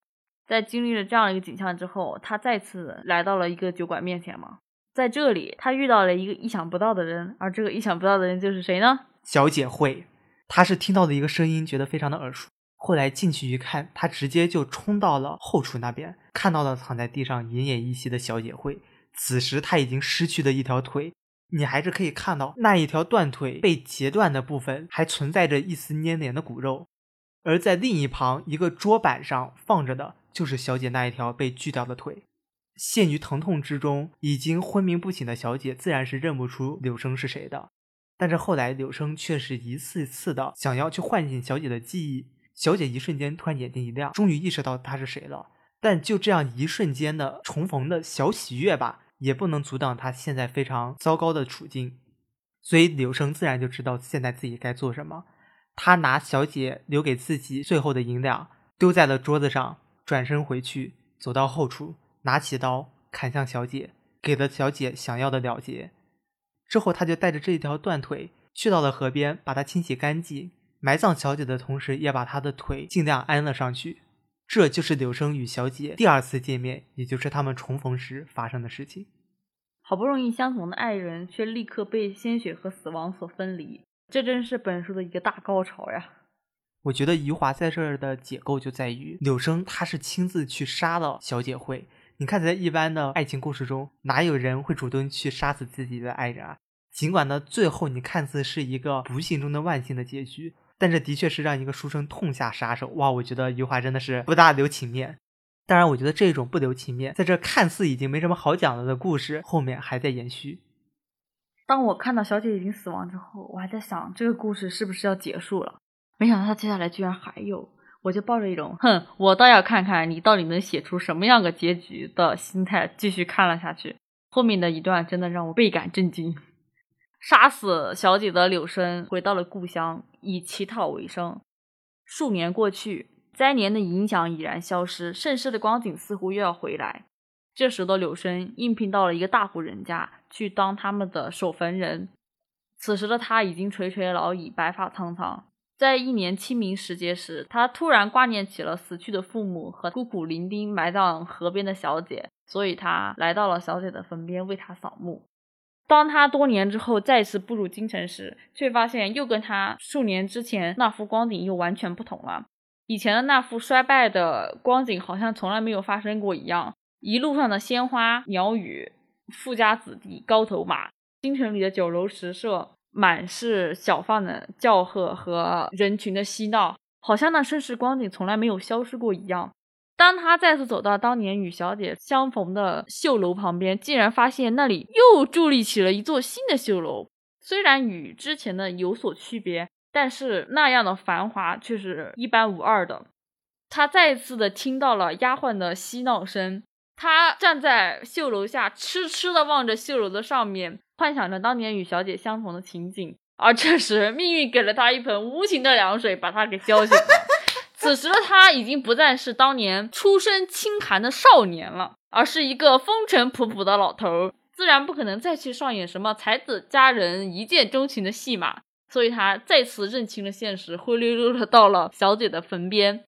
在经历了这样一个景象之后，他再次来到了一个酒馆面前嘛，在这里，他遇到了一个意想不到的人，而这个意想不到的人就是谁呢？小姐会，他是听到的一个声音，觉得非常的耳熟，后来进去一看，他直接就冲到了后厨那边，看到了躺在地上奄奄一息的小姐会。此时他已经失去了一条腿。你还是可以看到那一条断腿被截断的部分，还存在着一丝粘连的骨肉，而在另一旁一个桌板上放着的，就是小姐那一条被锯掉的腿。陷于疼痛之中，已经昏迷不醒的小姐自然是认不出柳生是谁的。但是后来柳生却是一次一次的想要去唤醒小姐的记忆，小姐一瞬间突然眼睛一亮，终于意识到他是谁了。但就这样一瞬间的重逢的小喜悦吧，也不能阻挡他现在非常糟糕的处境。所以柳生自然就知道现在自己该做什么。他拿小姐留给自己最后的银两丢在了桌子上，转身回去，走到后厨。拿起刀砍向小姐，给了小姐想要的了结。之后，他就带着这一条断腿去到了河边，把它清洗干净，埋葬小姐的同时，也把她的腿尽量安了上去。这就是柳生与小姐第二次见面，也就是他们重逢时发生的事情。好不容易相逢的爱人，却立刻被鲜血和死亡所分离，这真是本书的一个大高潮呀！我觉得余华在这儿的解构就在于，柳生他是亲自去杀了小姐惠。你看，在一般的爱情故事中，哪有人会主动去杀死自己的爱人啊？尽管呢，最后你看似是一个不幸中的万幸的结局，但这的确是让一个书生痛下杀手。哇，我觉得余华真的是不大留情面。当然，我觉得这种不留情面，在这看似已经没什么好讲了的故事后面还在延续。当我看到小姐已经死亡之后，我还在想这个故事是不是要结束了？没想到他接下来居然还有。我就抱着一种“哼，我倒要看看你到底能写出什么样个结局”的心态继续看了下去。后面的一段真的让我倍感震惊。杀死小姐的柳生回到了故乡，以乞讨为生。数年过去，灾年的影响已然消失，盛世的光景似乎又要回来。这时的柳生应聘到了一个大户人家，去当他们的守坟人。此时的他已经垂垂老矣，白发苍苍。在一年清明时节时，他突然挂念起了死去的父母和孤苦伶仃埋葬河边的小姐，所以他来到了小姐的坟边为她扫墓。当他多年之后再次步入京城时，却发现又跟他数年之前那幅光景又完全不同了。以前的那幅衰败的光景好像从来没有发生过一样，一路上的鲜花、鸟语、富家子弟、高头马，京城里的酒楼食社。满是小贩的叫喝和人群的嬉闹，好像那盛世光景从来没有消失过一样。当他再次走到当年与小姐相逢的绣楼旁边，竟然发现那里又伫立起了一座新的绣楼。虽然与之前的有所区别，但是那样的繁华却是一般无二的。他再次的听到了丫鬟的嬉闹声，他站在绣楼下，痴痴的望着绣楼的上面。幻想着当年与小姐相逢的情景，而这时命运给了他一盆无情的凉水，把他给浇醒了。此时的他已经不再是当年出身清寒的少年了，而是一个风尘仆仆的老头，自然不可能再去上演什么才子佳人一见钟情的戏码。所以他再次认清了现实，灰溜溜的到了小姐的坟边。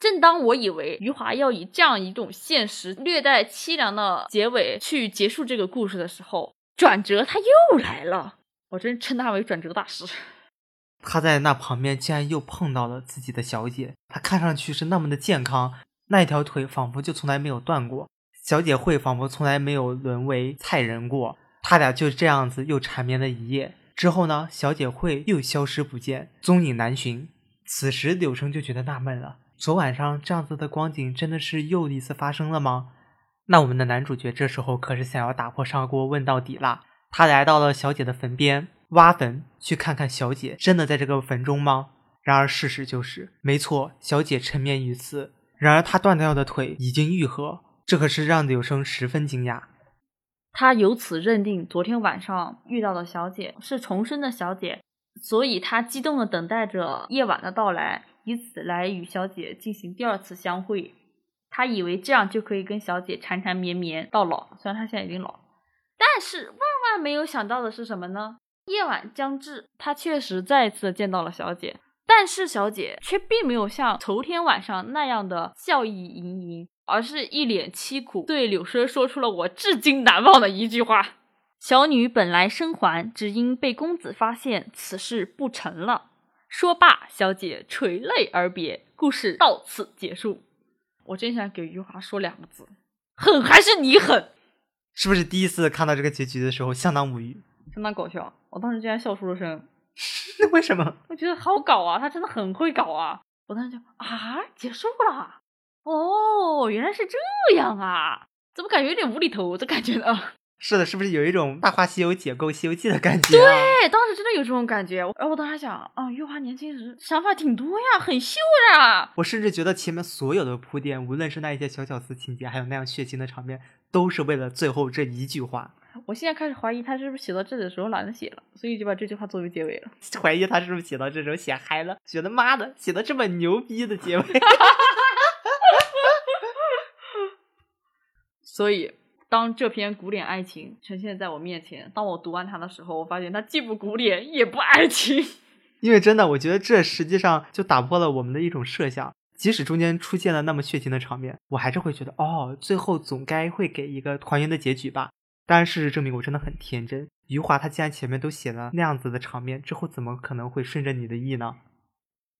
正当我以为余华要以这样一种现实、略带凄凉的结尾去结束这个故事的时候，转折他又来了，我真称他为转折大师。他在那旁边竟然又碰到了自己的小姐，她看上去是那么的健康，那一条腿仿佛就从来没有断过，小姐会仿佛从来没有沦为菜人过。他俩就这样子又缠绵了一夜之后呢，小姐会又消失不见，踪影难寻。此时柳生就觉得纳闷了：昨晚上这样子的光景真的是又一次发生了吗？那我们的男主角这时候可是想要打破砂锅问到底啦！他来到了小姐的坟边挖坟，去看看小姐真的在这个坟中吗？然而事实就是，没错，小姐沉眠于此。然而她断掉的腿已经愈合，这可是让柳生十分惊讶。他由此认定昨天晚上遇到的小姐是重生的小姐，所以他激动的等待着夜晚的到来，以此来与小姐进行第二次相会。他以为这样就可以跟小姐缠缠绵绵到老，虽然他现在已经老，但是万万没有想到的是什么呢？夜晚将至，他确实再次见到了小姐，但是小姐却并没有像头天晚上那样的笑意盈盈，而是一脸凄苦，对柳生说出了我至今难忘的一句话：“小女本来生还，只因被公子发现，此事不成了。”说罢，小姐垂泪而别，故事到此结束。我真想给余华说两个字：狠还是你狠？是不是第一次看到这个结局的时候相当无语，相当搞笑？我当时竟然笑出了声。那为什么？我觉得好搞啊，他真的很会搞啊！我当时就啊，结束了。哦，原来是这样啊！怎么感觉有点无厘头的感觉呢？是的，是不是有一种《大话西游》解构《西游记》的感觉、对啊？，当时真的有这种感觉。然后我当时想，啊，余华年轻时想法挺多呀，很秀呀。我甚至觉得前面所有的铺垫，无论是那一些小巧思情节，还有那样血腥的场面，都是为了最后这一句话。我现在开始怀疑他是不是写到这里的时候懒得写了，所以就把这句话作为结尾了。怀疑他是不是写到这时候写嗨了，觉得妈的写的这么牛逼的结尾。所以，当这篇古典爱情呈现在我面前，当我读完它的时候，我发现它既不古典也不爱情。因为真的，我觉得这实际上就打破了我们的一种设想。即使中间出现了那么血腥的场面，我还是会觉得，哦，最后总该会给一个团圆的结局吧。但，事实证明我真的很天真。余华他既然前面都写了那样子的场面，之后怎么可能会顺着你的意呢？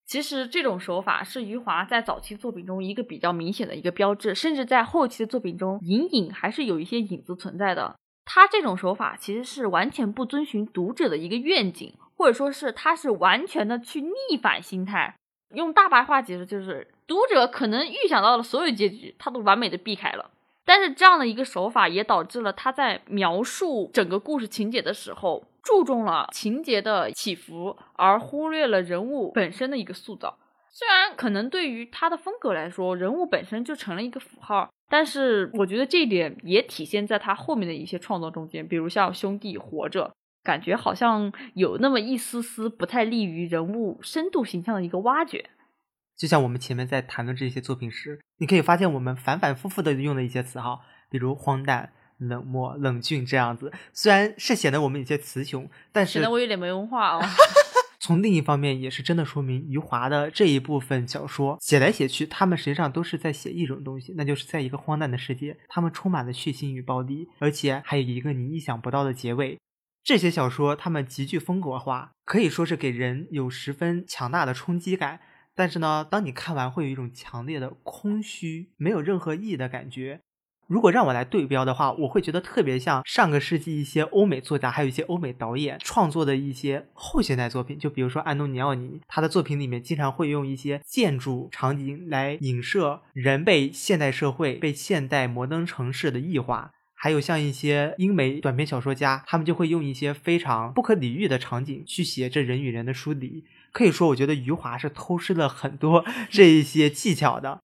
其实这种手法是余华在早期作品中一个比较明显的一个标志，甚至在后期的作品中隐隐还是有一些影子存在的。他这种手法其实是完全不遵循读者的一个愿景，或者说是他是完全的去逆反心态。用大白话解释就是，读者可能预想到了所有结局，他都完美的避开了。但是这样的一个手法也导致了他在描述整个故事情节的时候，注重了情节的起伏，而忽略了人物本身的一个塑造。虽然可能对于他的风格来说，人物本身就成了一个符号，但是我觉得这一点也体现在他后面的一些创作中间，比如像《兄弟》《活着》，感觉好像有那么一丝丝不太利于人物深度形象的一个挖掘。就像我们前面在谈论这些作品时，你可以发现我们反反复复的用的一些词哈，比如荒诞、冷漠、冷峻这样子。虽然是显得我们有些词穷，但是显得我有点没文化哦。从另一方面，也是真的说明余华的这一部分小说写来写去，他们实际上都是在写一种东西，那就是在一个荒诞的世界，他们充满了血腥与暴力，而且还有一个你意想不到的结尾。这些小说他们极具风格化，可以说是给人有十分强大的冲击感。但是呢，当你看完，会有一种强烈的空虚，没有任何意义的感觉。如果让我来对标的话，我会觉得特别像上个世纪一些欧美作家，还有一些欧美导演创作的一些后现代作品。就比如说安东尼奥尼，他的作品里面经常会用一些建筑场景来影射人被现代社会、被现代摩登城市的异化。还有像一些英美短篇小说家，他们就会用一些非常不可理喻的场景去写这人与人的疏离。可以说，我觉得余华是偷师了很多这一些技巧的。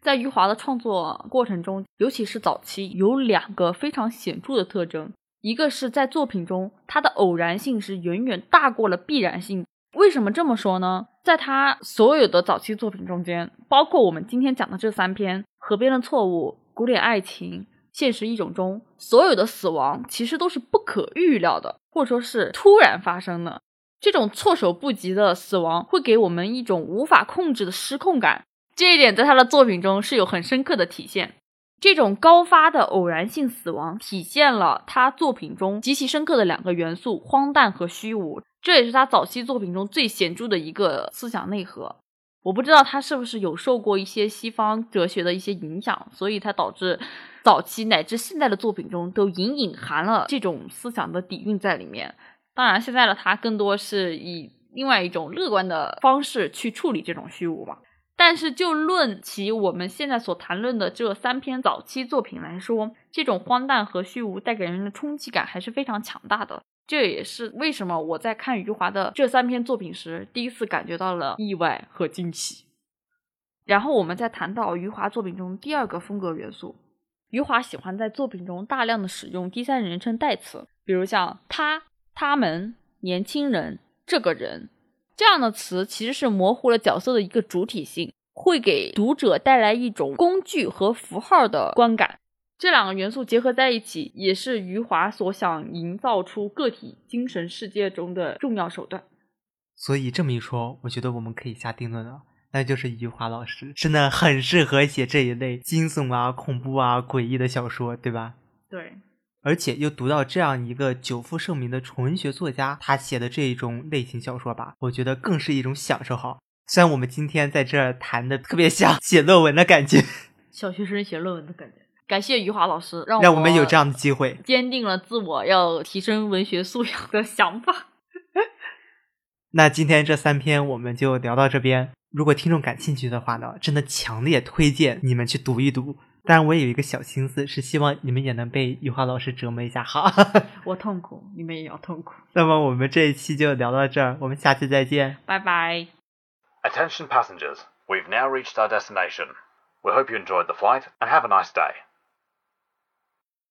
在余华的创作过程中，尤其是早期，有两个非常显著的特征。一个是在作品中，他的偶然性是远远大过了必然性。为什么这么说呢？在他所有的早期作品中间，包括我们今天讲的这三篇《河边的错误》《古典爱情》《现实一种》中，所有的死亡其实都是不可预料的，或者说是突然发生的。这种措手不及的死亡，会给我们一种无法控制的失控感。这一点在他的作品中是有很深刻的体现。这种高发的偶然性死亡，体现了他作品中极其深刻的两个元素：荒诞和虚无。这也是他早期作品中最显著的一个思想内核。我不知道他是不是有受过一些西方哲学的一些影响，所以才导致早期乃至现代的作品中都隐隐含了这种思想的底蕴在里面。当然，现在的他更多是以另外一种乐观的方式去处理这种虚无吧。但是，就论起我们现在所谈论的这三篇早期作品来说，这种荒诞和虚无带给人的冲击感还是非常强大的。这也是为什么我在看余华的这三篇作品时，第一次感觉到了意外和惊喜。然后，我们再谈到余华作品中第二个风格元素，余华喜欢在作品中大量的使用第三人称代词，比如像他。他们、年轻人、这个人，这样的词其实是模糊了角色的一个主体性，会给读者带来一种工具和符号的观感。这两个元素结合在一起，也是余华所想营造出个体精神世界中的重要手段。所以这么一说，我觉得我们可以下定论了，那就是余华老师真的很适合写这一类惊悚啊、恐怖啊、诡异的小说，对吧？对。而且又读到这样一个久负盛名的纯文学作家他写的这一种类型小说吧，我觉得更是一种享受哈。虽然我们今天在这儿谈的特别像写论文的感觉，小学生写论文的感觉。感谢余华老师，让让我们有这样的机会，坚定了自我要提升文学素养的想法。那今天这三篇我们就聊到这边。如果听众感兴趣的话呢，真的强烈推荐你们去读一读。当然，我也有一个小心思，是希望你们也能被余华老师折磨一下哈。我痛苦，你们也要痛苦。那么我们这一期就聊到这儿，我们下期再见。拜拜。Attention passengers, we've now reached our destination. We hope you enjoyed the flight and have a nice day.